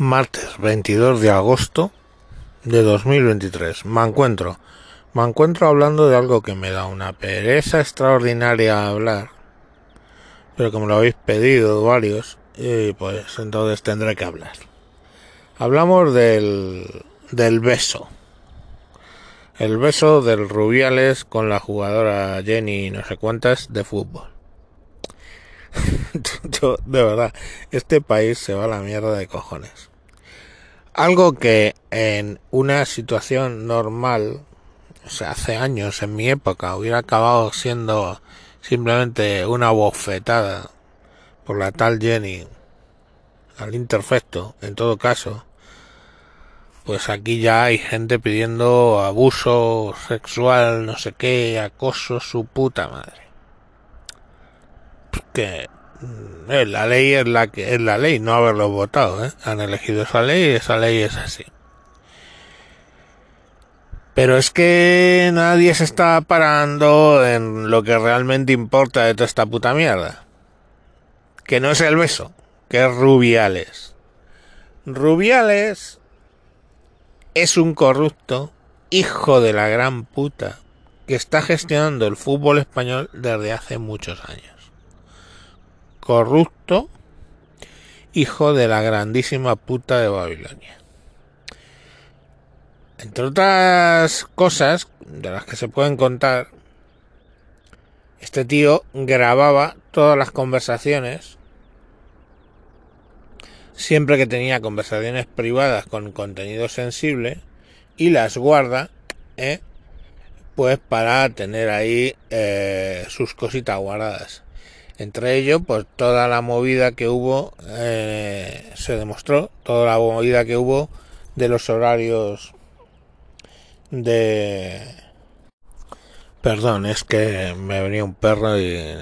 Martes 22 de agosto de 2023. Me encuentro. Me encuentro hablando de algo que me da una pereza extraordinaria hablar. Pero como lo habéis pedido varios, y pues entonces tendré que hablar. Hablamos del, del beso. El beso del Rubiales con la jugadora Jenny no sé cuántas de fútbol. Yo, de verdad, este país se va a la mierda de cojones. Algo que en una situación normal, o sea, hace años, en mi época, hubiera acabado siendo simplemente una bofetada por la tal Jenny al interfecto, en todo caso, pues aquí ya hay gente pidiendo abuso sexual, no sé qué, acoso, su puta madre. Mm, eh, la ley es la que es la ley, no haberlo votado, ¿eh? Han elegido esa ley y esa ley es así. Pero es que nadie se está parando en lo que realmente importa de toda esta puta mierda. Que no es el beso, que es Rubiales. Rubiales es un corrupto hijo de la gran puta que está gestionando el fútbol español desde hace muchos años corrupto, hijo de la grandísima puta de Babilonia. Entre otras cosas de las que se pueden contar, este tío grababa todas las conversaciones siempre que tenía conversaciones privadas con contenido sensible y las guarda ¿eh? pues para tener ahí eh, sus cositas guardadas entre ellos, pues toda la movida que hubo, eh, se demostró, toda la movida que hubo de los horarios de... Perdón, es que me venía un perro y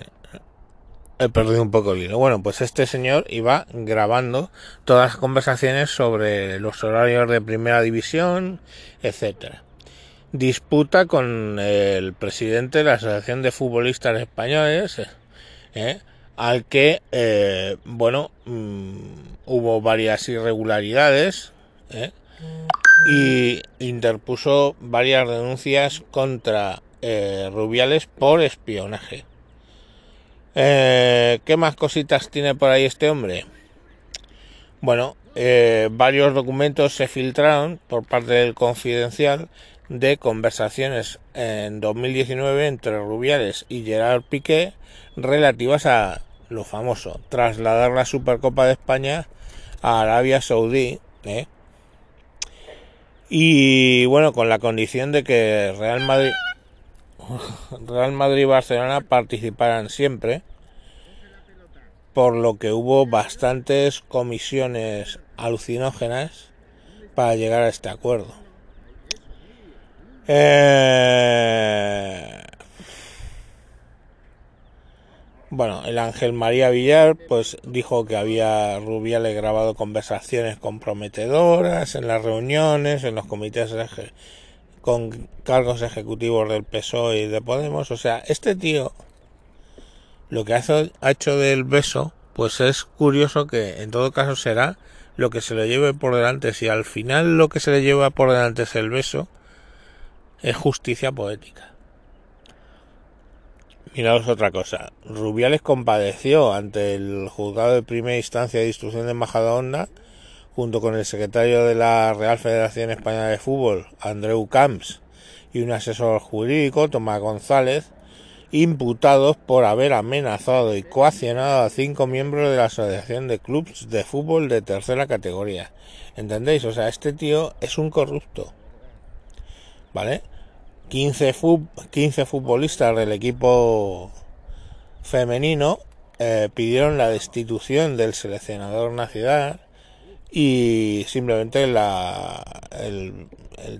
he perdido un poco el hilo. Bueno, pues este señor iba grabando todas las conversaciones sobre los horarios de primera división, etcétera. Disputa con el presidente de la Asociación de Futbolistas Españoles, ¿eh? al que, eh, bueno, mm, hubo varias irregularidades ¿eh? y interpuso varias denuncias contra Rubiales por espionaje. ¿Qué más cositas tiene por ahí este hombre? Bueno, varios documentos se filtraron por parte del Confidencial de conversaciones en 2019 entre Rubiales y Gerard Piqué relativas a lo famoso, trasladar la Supercopa de España a Arabia Saudí, ¿eh? y bueno, con la condición de que Real Madrid, Real Madrid y Barcelona participaran siempre, por lo que hubo bastantes comisiones alucinógenas para llegar a este acuerdo. Eh, bueno, el Ángel María Villar pues dijo que había Rubiales grabado conversaciones comprometedoras en las reuniones, en los comités con cargos ejecutivos del PSOE y de Podemos. O sea, este tío lo que ha hecho del beso, pues es curioso que en todo caso será lo que se le lleve por delante. Si al final lo que se le lleva por delante es el beso, es justicia poética. Miraos otra cosa. Rubiales compadeció ante el juzgado de primera instancia de instrucción de Majadahonda junto con el secretario de la Real Federación Española de Fútbol, Andreu Camps, y un asesor jurídico, Tomás González, imputados por haber amenazado y coaccionado a cinco miembros de la Asociación de Clubs de Fútbol de tercera categoría. ¿Entendéis? O sea, este tío es un corrupto. ¿Vale? 15, 15 futbolistas del equipo femenino eh, pidieron la destitución del seleccionador nacional y simplemente la, el,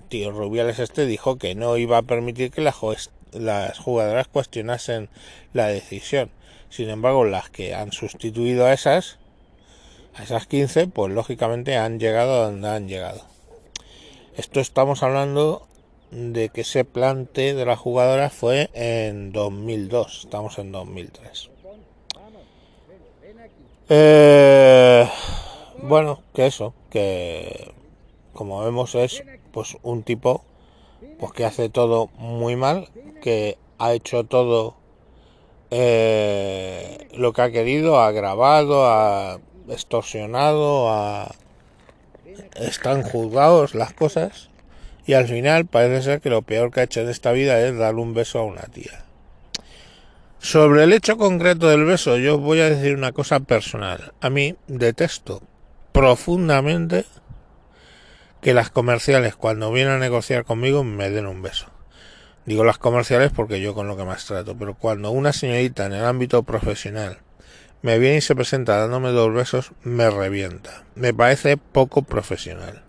tío Rubiales este dijo que no iba a permitir que las jugadoras cuestionasen la decisión. Sin embargo, las que han sustituido a esas, a esas 15, pues lógicamente han llegado a donde han llegado. Esto estamos hablando de que se plante de la jugadora fue en 2002, estamos en 2003. Eh, bueno, que eso, que como vemos es pues un tipo pues que hace todo muy mal, que ha hecho todo eh, lo que ha querido, ha grabado, ha extorsionado, ha... están juzgados las cosas y al final parece ser que lo peor que ha hecho en esta vida es darle un beso a una tía. Sobre el hecho concreto del beso, yo voy a decir una cosa personal. A mí detesto profundamente que las comerciales cuando vienen a negociar conmigo me den un beso. Digo las comerciales porque yo con lo que más trato, pero cuando una señorita en el ámbito profesional me viene y se presenta dándome dos besos, me revienta. Me parece poco profesional.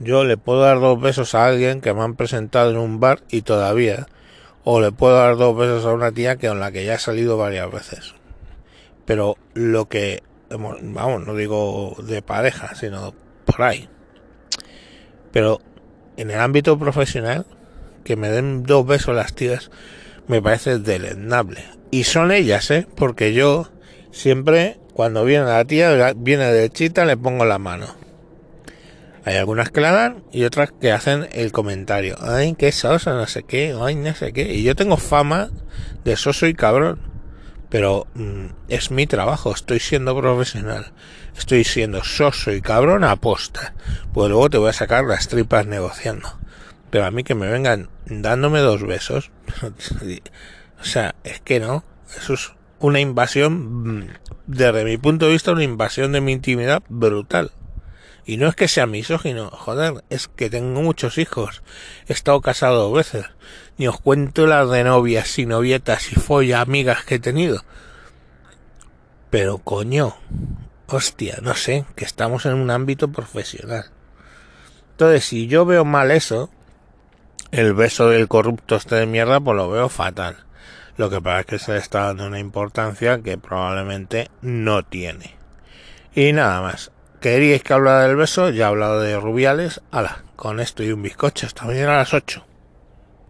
Yo le puedo dar dos besos a alguien que me han presentado en un bar y todavía, o le puedo dar dos besos a una tía que con la que ya he salido varias veces. Pero lo que, vamos, no digo de pareja, sino por ahí. Pero en el ámbito profesional, que me den dos besos las tías me parece deleznable. Y son ellas, ¿eh? Porque yo siempre, cuando viene la tía, viene de chita, le pongo la mano. Hay algunas que la dan y otras que hacen el comentario. Ay, qué sosa, no sé qué, ay, no sé qué. Y yo tengo fama de soso y cabrón. Pero mm, es mi trabajo, estoy siendo profesional. Estoy siendo soso y cabrón a posta. Pues luego te voy a sacar las tripas negociando. Pero a mí que me vengan dándome dos besos. o sea, es que no. Eso es una invasión, mm, desde mi punto de vista, una invasión de mi intimidad brutal. Y no es que sea misógino, joder, es que tengo muchos hijos. He estado casado dos veces. Ni os cuento las de novias y novietas y folla amigas que he tenido. Pero coño, hostia, no sé, que estamos en un ámbito profesional. Entonces, si yo veo mal eso, el beso del corrupto este de mierda, pues lo veo fatal. Lo que pasa es que se le está dando una importancia que probablemente no tiene. Y nada más. ¿Queríais que hablara del beso? Ya he hablado de Rubiales. Hala, con esto y un bizcocho. Hasta mañana a las 8.